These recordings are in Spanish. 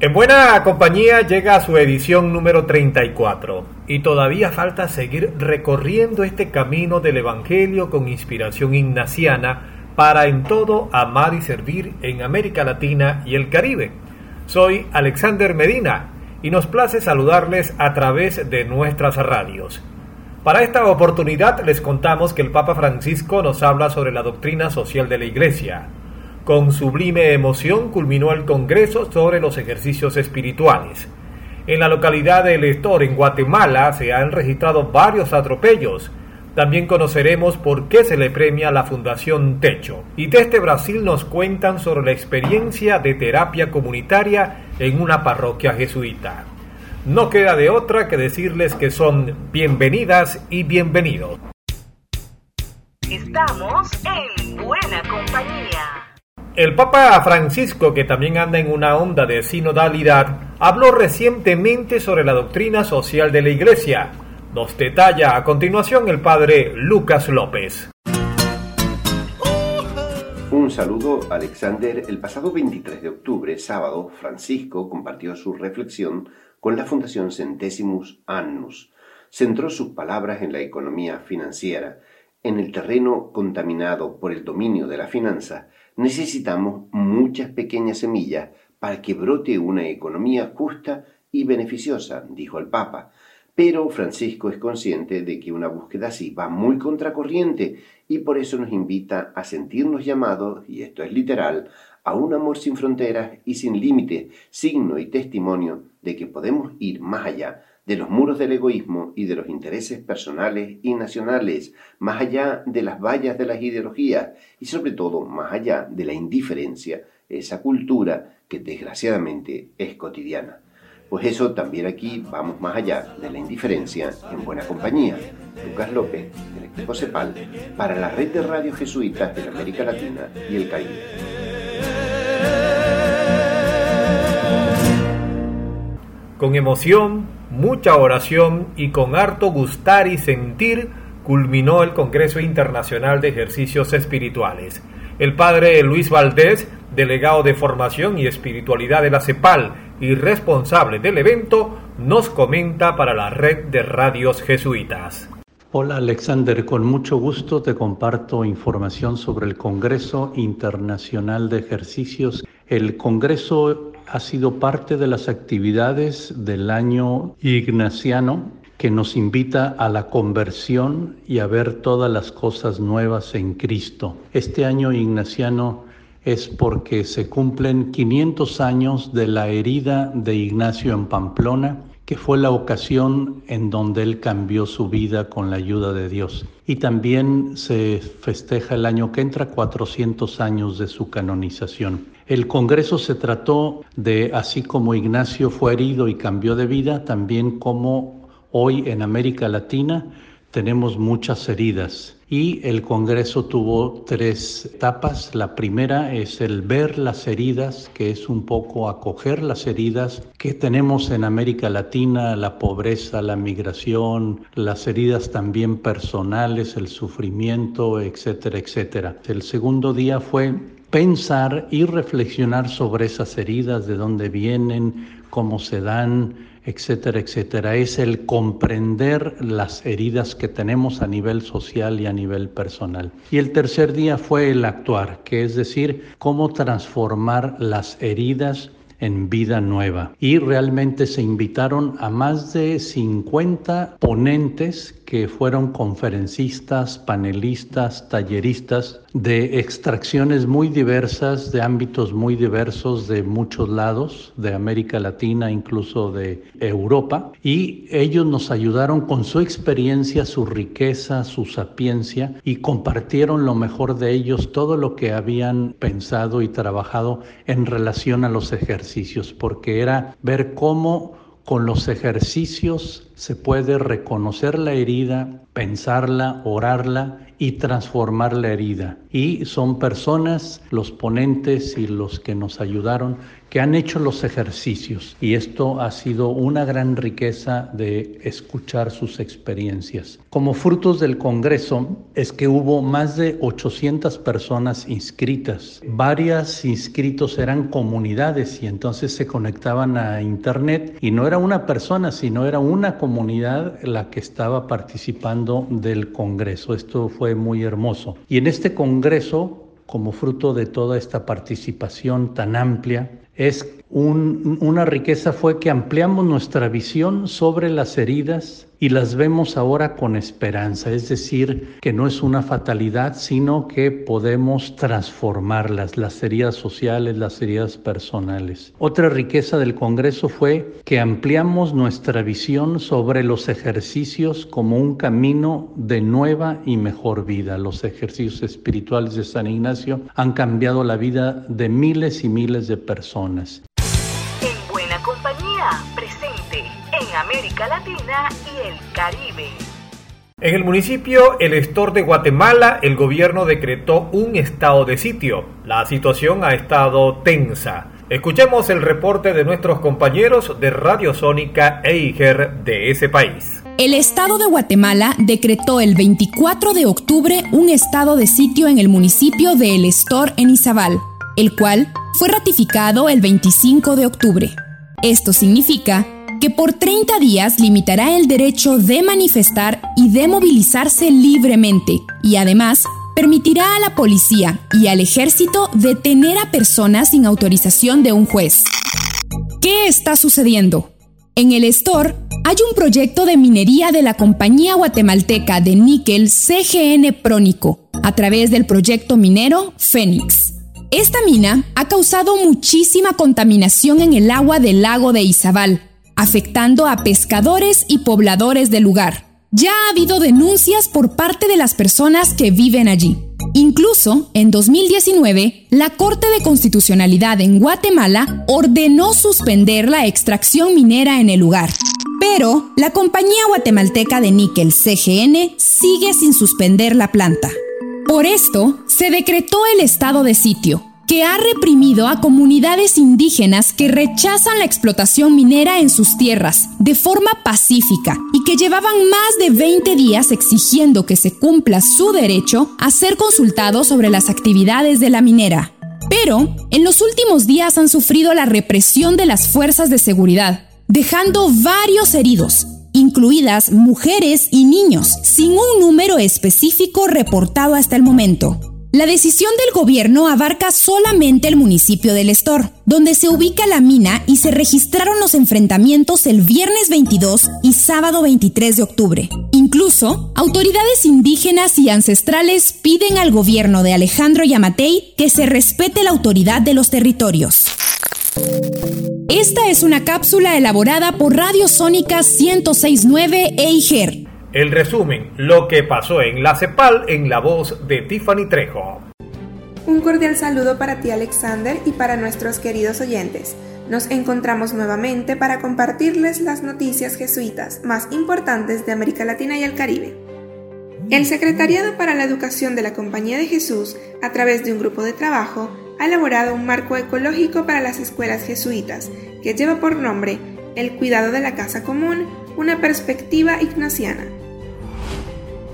En buena compañía llega a su edición número 34 y todavía falta seguir recorriendo este camino del Evangelio con inspiración ignaciana para en todo amar y servir en América Latina y el Caribe. Soy Alexander Medina y nos place saludarles a través de nuestras radios. Para esta oportunidad les contamos que el Papa Francisco nos habla sobre la doctrina social de la Iglesia, con sublime emoción culminó el Congreso sobre los ejercicios espirituales. En la localidad de Lestor, en Guatemala, se han registrado varios atropellos. También conoceremos por qué se le premia la Fundación Techo. Y desde Brasil nos cuentan sobre la experiencia de terapia comunitaria en una parroquia jesuita. No queda de otra que decirles que son bienvenidas y bienvenidos. Estamos en buena compañía. El Papa Francisco, que también anda en una onda de sinodalidad, habló recientemente sobre la doctrina social de la Iglesia. Nos detalla a continuación el padre Lucas López. Un saludo, Alexander. El pasado 23 de octubre, sábado, Francisco compartió su reflexión con la Fundación Centésimus Annus. Centró sus palabras en la economía financiera, en el terreno contaminado por el dominio de la finanza necesitamos muchas pequeñas semillas para que brote una economía justa y beneficiosa, dijo el Papa. Pero Francisco es consciente de que una búsqueda así va muy contracorriente y por eso nos invita a sentirnos llamados, y esto es literal, a un amor sin fronteras y sin límites, signo y testimonio de que podemos ir más allá de los muros del egoísmo y de los intereses personales y nacionales, más allá de las vallas de las ideologías y sobre todo más allá de la indiferencia, esa cultura que desgraciadamente es cotidiana. Pues eso también aquí vamos más allá de la indiferencia en buena compañía. Lucas López, del equipo CEPAL, para la red de radios jesuitas de América Latina y el Caribe. Con emoción, mucha oración y con harto gustar y sentir culminó el Congreso Internacional de Ejercicios Espirituales. El padre Luis Valdés, delegado de Formación y Espiritualidad de la CEPAL y responsable del evento, nos comenta para la red de radios jesuitas. Hola Alexander, con mucho gusto te comparto información sobre el Congreso Internacional de Ejercicios. El Congreso ha sido parte de las actividades del año ignaciano que nos invita a la conversión y a ver todas las cosas nuevas en Cristo. Este año ignaciano es porque se cumplen 500 años de la herida de Ignacio en Pamplona, que fue la ocasión en donde él cambió su vida con la ayuda de Dios. Y también se festeja el año que entra 400 años de su canonización. El Congreso se trató de, así como Ignacio fue herido y cambió de vida, también como hoy en América Latina tenemos muchas heridas y el Congreso tuvo tres etapas. La primera es el ver las heridas, que es un poco acoger las heridas que tenemos en América Latina, la pobreza, la migración, las heridas también personales, el sufrimiento, etcétera, etcétera. El segundo día fue pensar y reflexionar sobre esas heridas, de dónde vienen, cómo se dan, etcétera, etcétera. Es el comprender las heridas que tenemos a nivel social y a nivel personal. Y el tercer día fue el actuar, que es decir, cómo transformar las heridas en vida nueva. Y realmente se invitaron a más de 50 ponentes que fueron conferencistas, panelistas, talleristas de extracciones muy diversas, de ámbitos muy diversos de muchos lados, de América Latina, incluso de Europa, y ellos nos ayudaron con su experiencia, su riqueza, su sapiencia, y compartieron lo mejor de ellos, todo lo que habían pensado y trabajado en relación a los ejercicios, porque era ver cómo Con los ejercicios se puede reconocer la herida, pensarla, orarla y transformar la herida. Y son personas, los ponentes y los que nos ayudaron, que han hecho los ejercicios. Y esto ha sido una gran riqueza de escuchar sus experiencias. Como frutos del Congreso es que hubo más de 800 personas inscritas. Varias inscritos eran comunidades y entonces se conectaban a Internet y no era una persona, sino era una comunidad la que estaba participando del Congreso. Esto fue muy hermoso. Y en este Congreso, como fruto de toda esta participación tan amplia, es una riqueza fue que ampliamos nuestra visión sobre las heridas y las vemos ahora con esperanza, es decir, que no es una fatalidad, sino que podemos transformarlas, las heridas sociales, las heridas personales. Otra riqueza del Congreso fue que ampliamos nuestra visión sobre los ejercicios como un camino de nueva y mejor vida. Los ejercicios espirituales de San Ignacio han cambiado la vida de miles y miles de personas. Presente en América Latina y el Caribe. En el municipio El Estor de Guatemala, el gobierno decretó un estado de sitio. La situación ha estado tensa. Escuchemos el reporte de nuestros compañeros de Radio Sónica e IGER de ese país. El Estado de Guatemala decretó el 24 de octubre un estado de sitio en el municipio de El Estor en Izabal, el cual fue ratificado el 25 de octubre. Esto significa que por 30 días limitará el derecho de manifestar y de movilizarse libremente y además permitirá a la policía y al ejército detener a personas sin autorización de un juez. ¿Qué está sucediendo? En el Store hay un proyecto de minería de la compañía guatemalteca de níquel CGN Prónico a través del proyecto minero Fénix. Esta mina ha causado muchísima contaminación en el agua del lago de Izabal, afectando a pescadores y pobladores del lugar. Ya ha habido denuncias por parte de las personas que viven allí. Incluso, en 2019, la Corte de Constitucionalidad en Guatemala ordenó suspender la extracción minera en el lugar. Pero la compañía guatemalteca de níquel CGN sigue sin suspender la planta. Por esto, se decretó el estado de sitio, que ha reprimido a comunidades indígenas que rechazan la explotación minera en sus tierras de forma pacífica y que llevaban más de 20 días exigiendo que se cumpla su derecho a ser consultados sobre las actividades de la minera. Pero en los últimos días han sufrido la represión de las fuerzas de seguridad, dejando varios heridos, incluidas mujeres y niños, sin un número específico reportado hasta el momento. La decisión del gobierno abarca solamente el municipio del Estor, donde se ubica la mina y se registraron los enfrentamientos el viernes 22 y sábado 23 de octubre. Incluso, autoridades indígenas y ancestrales piden al gobierno de Alejandro Yamatei que se respete la autoridad de los territorios. Esta es una cápsula elaborada por Radio Sónica 1069 EIGER el resumen, lo que pasó en la CEPAL en la voz de Tiffany Trejo. Un cordial saludo para ti Alexander y para nuestros queridos oyentes. Nos encontramos nuevamente para compartirles las noticias jesuitas más importantes de América Latina y el Caribe. El Secretariado para la Educación de la Compañía de Jesús, a través de un grupo de trabajo, ha elaborado un marco ecológico para las escuelas jesuitas, que lleva por nombre El cuidado de la casa común, una perspectiva ignaciana.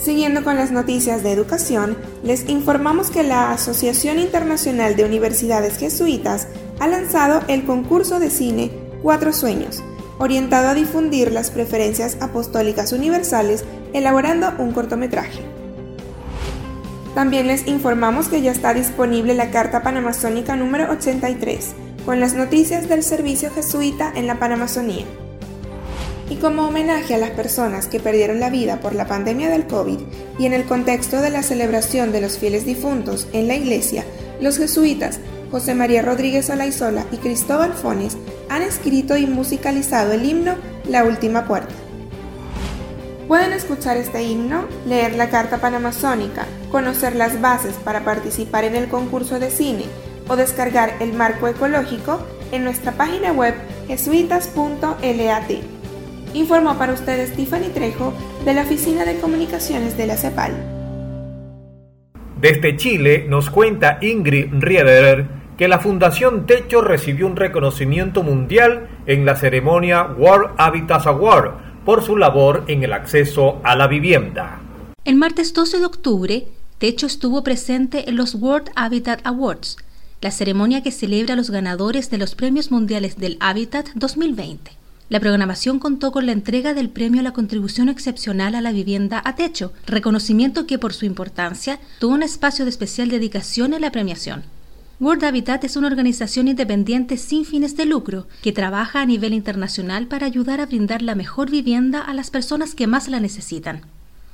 Siguiendo con las noticias de educación, les informamos que la Asociación Internacional de Universidades Jesuitas ha lanzado el concurso de cine Cuatro Sueños, orientado a difundir las preferencias apostólicas universales elaborando un cortometraje. También les informamos que ya está disponible la Carta Panamazónica número 83, con las noticias del servicio jesuita en la Panamazonía. Y como homenaje a las personas que perdieron la vida por la pandemia del COVID y en el contexto de la celebración de los fieles difuntos en la iglesia, los jesuitas José María Rodríguez Olaizola y Cristóbal Fones han escrito y musicalizado el himno La Última Puerta. Pueden escuchar este himno, leer la carta panamazónica, conocer las bases para participar en el concurso de cine o descargar el marco ecológico en nuestra página web jesuitas.lat. Informó para ustedes Tiffany Trejo de la Oficina de Comunicaciones de la CEPAL. Desde Chile nos cuenta Ingrid Riederer que la Fundación Techo recibió un reconocimiento mundial en la ceremonia World Habitat Award por su labor en el acceso a la vivienda. El martes 12 de octubre, Techo estuvo presente en los World Habitat Awards, la ceremonia que celebra a los ganadores de los Premios Mundiales del Hábitat 2020. La programación contó con la entrega del premio a la contribución excepcional a la vivienda a techo, reconocimiento que por su importancia tuvo un espacio de especial dedicación en la premiación. World Habitat es una organización independiente sin fines de lucro que trabaja a nivel internacional para ayudar a brindar la mejor vivienda a las personas que más la necesitan.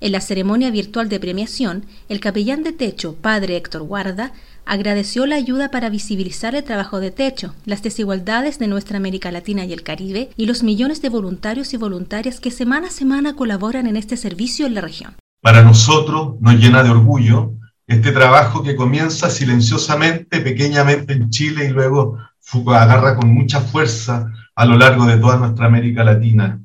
En la ceremonia virtual de premiación, el capellán de techo, padre Héctor Guarda, agradeció la ayuda para visibilizar el trabajo de techo, las desigualdades de nuestra América Latina y el Caribe y los millones de voluntarios y voluntarias que semana a semana colaboran en este servicio en la región. Para nosotros nos llena de orgullo este trabajo que comienza silenciosamente, pequeñamente en Chile y luego agarra con mucha fuerza a lo largo de toda nuestra América Latina.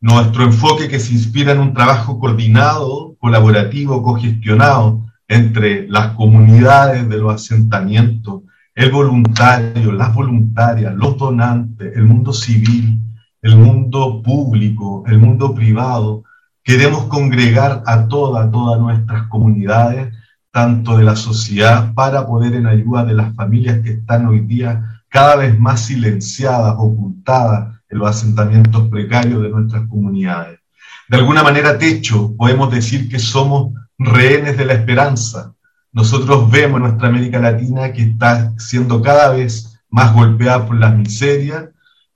Nuestro enfoque que se inspira en un trabajo coordinado, colaborativo, cogestionado, entre las comunidades de los asentamientos, el voluntario, las voluntarias, los donantes, el mundo civil, el mundo público, el mundo privado. Queremos congregar a todas, todas nuestras comunidades, tanto de la sociedad, para poder en ayuda de las familias que están hoy día cada vez más silenciadas, ocultadas en los asentamientos precarios de nuestras comunidades. De alguna manera, techo, podemos decir que somos rehenes de la esperanza. Nosotros vemos nuestra América Latina que está siendo cada vez más golpeada por las miserias,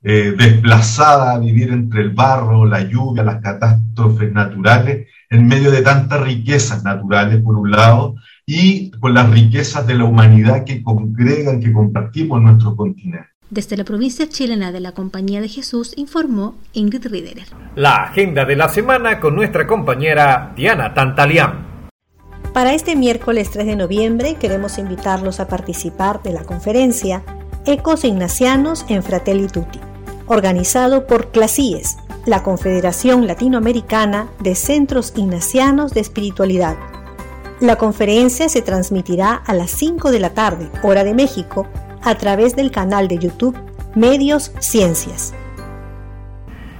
eh, desplazada a vivir entre el barro, la lluvia, las catástrofes naturales, en medio de tantas riquezas naturales, por un lado, y con las riquezas de la humanidad que congregan, que compartimos en nuestro continente. Desde la provincia chilena de la Compañía de Jesús informó Ingrid Riederer. La agenda de la semana con nuestra compañera Diana Tantalián. Para este miércoles 3 de noviembre queremos invitarlos a participar de la conferencia Ecos Ignacianos en Fratelli Tutti, organizado por CLASIES, la Confederación Latinoamericana de Centros Ignacianos de Espiritualidad. La conferencia se transmitirá a las 5 de la tarde, hora de México, a través del canal de YouTube Medios Ciencias.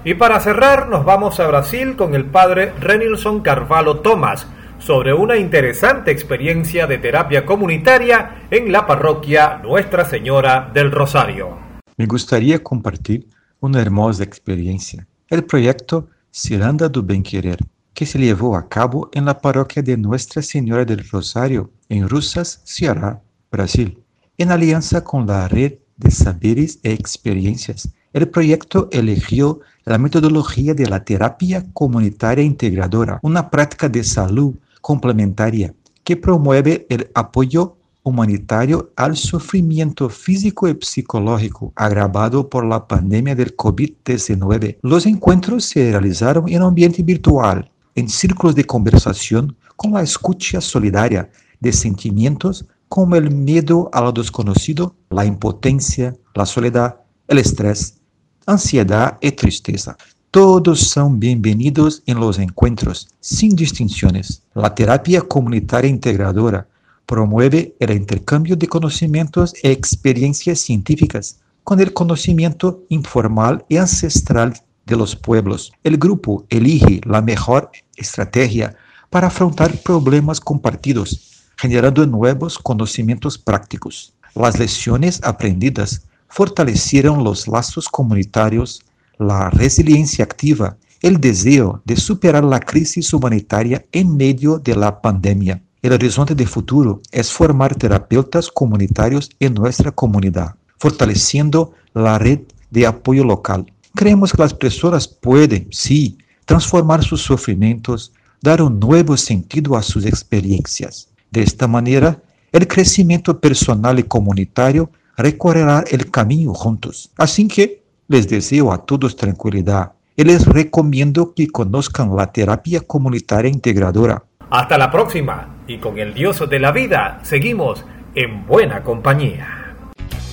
Y para cerrar, nos vamos a Brasil con el padre Renilson Carvalho Tomás sobre una interesante experiencia de terapia comunitaria en la parroquia Nuestra Señora del Rosario. Me gustaría compartir una hermosa experiencia, el proyecto Ciranda do Bem Querer, que se llevó a cabo en la parroquia de Nuestra Señora del Rosario, en Rusas, Ceará, Brasil, en alianza con la Red de Saberes e Experiencias. El proyecto eligió la metodología de la terapia comunitaria integradora, una práctica de salud complementaria que promueve el apoyo humanitario al sufrimiento físico y psicológico agravado por la pandemia del COVID-19. Los encuentros se realizaron en ambiente virtual, en círculos de conversación con la escucha solidaria de sentimientos como el miedo a lo desconocido, la impotencia, la soledad, el estrés, ansiedad y tristeza. Todos son bienvenidos en los encuentros, sin distinciones. La terapia comunitaria integradora promueve el intercambio de conocimientos e experiencias científicas con el conocimiento informal y ancestral de los pueblos. El grupo elige la mejor estrategia para afrontar problemas compartidos, generando nuevos conocimientos prácticos. Las lecciones aprendidas fortalecieron los lazos comunitarios la resiliencia activa, el deseo de superar la crisis humanitaria en medio de la pandemia. El horizonte de futuro es formar terapeutas comunitarios en nuestra comunidad, fortaleciendo la red de apoyo local. Creemos que las personas pueden, sí, transformar sus sufrimientos, dar un nuevo sentido a sus experiencias. De esta manera, el crecimiento personal y comunitario recorrerá el camino juntos. Así que les deseo a todos tranquilidad y les recomiendo que conozcan la terapia comunitaria integradora. Hasta la próxima y con el Dios de la vida seguimos en buena compañía.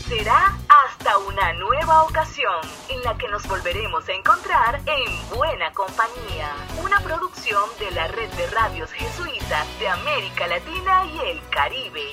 Será hasta una nueva ocasión en la que nos volveremos a encontrar en Buena Compañía, una producción de la red de radios jesuitas de América Latina y el Caribe.